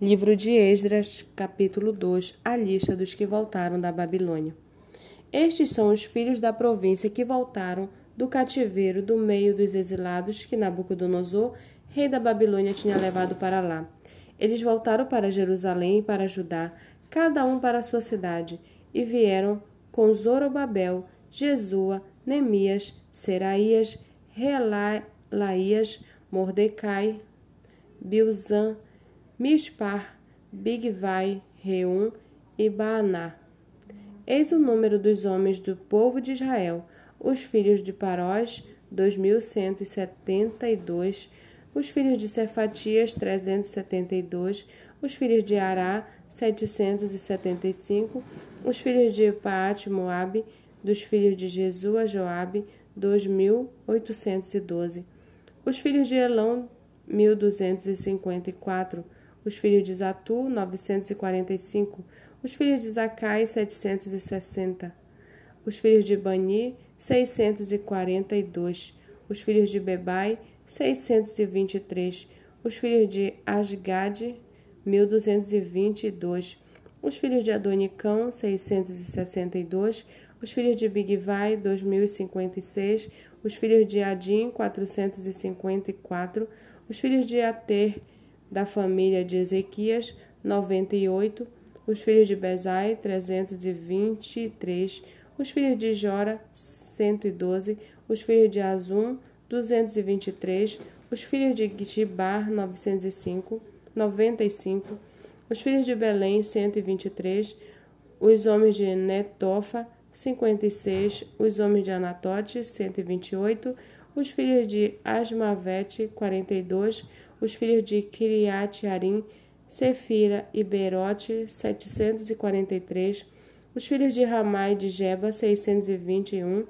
Livro de Esdras, capítulo 2 A lista dos que voltaram da Babilônia. Estes são os filhos da província que voltaram do cativeiro do meio dos exilados que Nabucodonosor, rei da Babilônia, tinha levado para lá. Eles voltaram para Jerusalém e para Judá, cada um para sua cidade, e vieram com Zorobabel, Jesua, Nemias, Seraías, Relaias, Mordecai, Bilzan, Mispar, Bigvai, Reum e Baaná. Eis o número dos homens do povo de Israel, os filhos de Parós, 2172, os filhos de Cefatias, 372, os filhos de Ará, 775, os filhos de Paate Moabe, dos filhos de Jesus a Joabe, 2812, os filhos de Elão, 1254, os filhos de Zatu, 945, os filhos de Zacai, 760, os filhos de Bani, 642, os filhos de Bebai, 623, os filhos de Asgade, 1222, os filhos de Adonicão, 662, os filhos de Bigvai, 2056, os filhos de Adim, 454, os filhos de Ater, da família de Ezequias, 98, os filhos de Bezai, 323, os filhos de Jora, 112, os filhos de Azum, 223, os filhos de Gibar, 905, 95, os filhos de Belém, 123, os homens de Netofa, 56, os homens de Anatote, 128, os filhos de Asmavete, 42, os filhos de Kiriat Arim, Sefira e Berote, 743, os filhos de Ramai de Jeba, 621,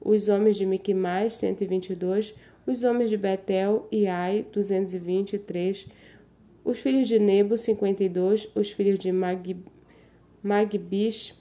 os homens de Miquimais, 122, os homens de Betel e Ai, 223, os filhos de Nebo, 52, os filhos de Mag, Magbish,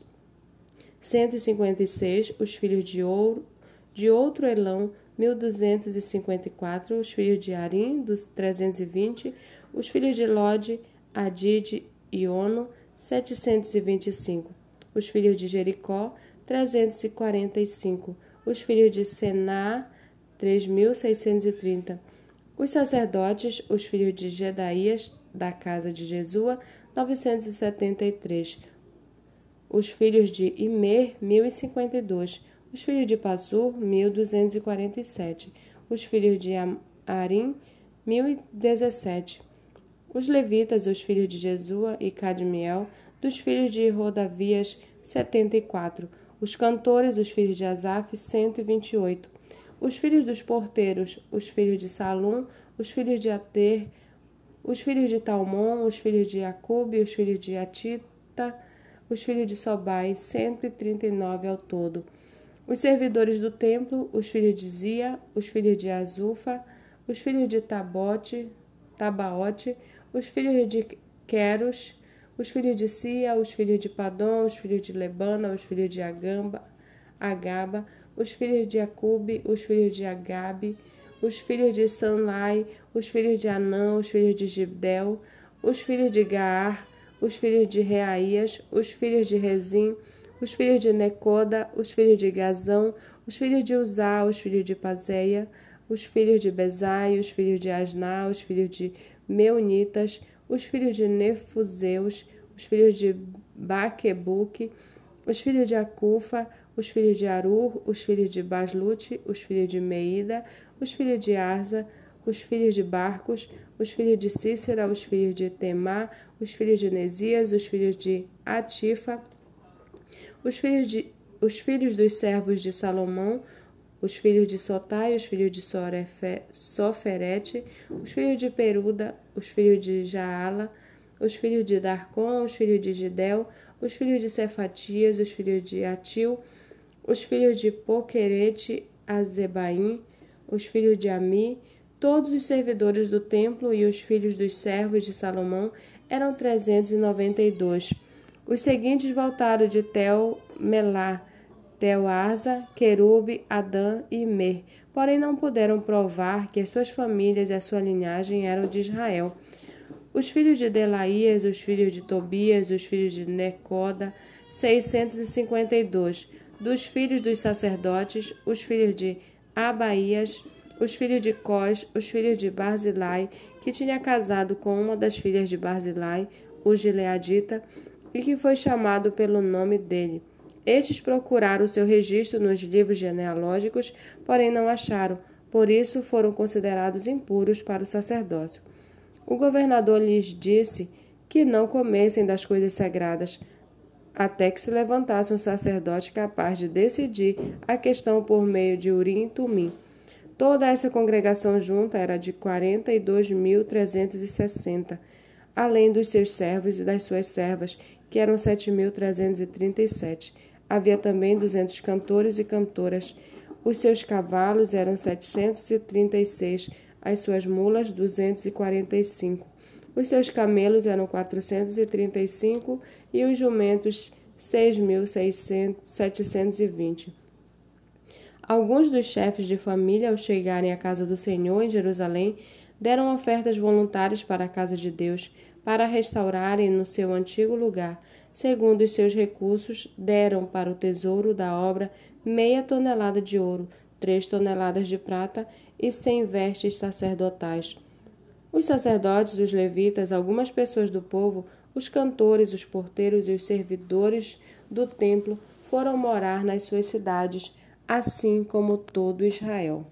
156, os filhos de Ouro, de outro Elão, 1254, os filhos de Arim, dos 320, os filhos de Lode, Adid e Ono, 725, os filhos de Jericó, 345, os filhos de Sená, 3630, os sacerdotes, os filhos de Gedaías, da casa de Jesua, 973, os filhos de Imer, 1052, os filhos de Passur, 1247. Os filhos de Arim, 1017. Os levitas, os filhos de Jesua e Cadmiel, dos filhos de Rodavias, 74. Os cantores, os filhos de Asaf, 128. Os filhos dos porteiros, os filhos de Salum, os filhos de Ater, os filhos de Talmon, os filhos de Acube, os filhos de Atita, os filhos de Sobai, 139 ao todo os servidores do templo, os filhos de Zia, os filhos de Azufa, os filhos de Tabote, Tabaote, os filhos de Queros, os filhos de Sia, os filhos de Padom, os filhos de Lebana, os filhos de Agamba, Agaba, os filhos de Acube, os filhos de Agabe, os filhos de Sanlai, os filhos de Anã, os filhos de Gibdel, os filhos de Gaar, os filhos de Reaías, os filhos de Rezim, os filhos de Necoda, os filhos de Gazão, os filhos de Uzá, os filhos de Pazeia, os filhos de Bezai, os filhos de Asná, os filhos de Meunitas, os filhos de Nefuseus, os filhos de Baquebuque, os filhos de Acufa, os filhos de Arur, os filhos de Baslute, os filhos de Meida, os filhos de Arza, os filhos de Barcos, os filhos de Cícera, os filhos de Temá, os filhos de Nesias, os filhos de Atifa, os filhos, de, os filhos dos servos de Salomão, os filhos de Sotai, os filhos de Sorefe, Soferete, os filhos de Peruda, os filhos de Jaala, os filhos de Darcon, os filhos de Gidel, os filhos de Cefatias, os filhos de Atil, os filhos de Poquerete, Azebaim, os filhos de Ami, todos os servidores do templo e os filhos dos servos de Salomão eram 392. Os seguintes voltaram de Tel Melá, Tel Arza, Querube, Adã e Mer, porém não puderam provar que as suas famílias e a sua linhagem eram de Israel. Os filhos de Delaías, os filhos de Tobias, os filhos de Necoda, 652. Dos filhos dos sacerdotes, os filhos de Abaías, os filhos de Cós, os filhos de Barzilai, que tinha casado com uma das filhas de Barzilai, o Gileadita, e que foi chamado pelo nome dele. Estes procuraram seu registro nos livros genealógicos, porém não acharam, por isso foram considerados impuros para o sacerdócio. O governador lhes disse que não comessem das coisas sagradas, até que se levantasse um sacerdote capaz de decidir a questão por meio de Urim e Tumim. Toda essa congregação junta era de 42.360, além dos seus servos e das suas servas, que eram 7.337. Havia também duzentos cantores e cantoras. Os seus cavalos eram setecentos e trinta e seis, as suas mulas duzentos e quarenta e cinco. Os seus camelos eram quatrocentos e trinta cinco os jumentos seis mil setecentos e vinte. Alguns dos chefes de família, ao chegarem à casa do Senhor em Jerusalém, deram ofertas voluntárias para a casa de Deus, para restaurarem no seu antigo lugar. Segundo os seus recursos, deram para o tesouro da obra meia tonelada de ouro, três toneladas de prata e cem vestes sacerdotais. Os sacerdotes, os levitas, algumas pessoas do povo, os cantores, os porteiros e os servidores do templo foram morar nas suas cidades, assim como todo Israel.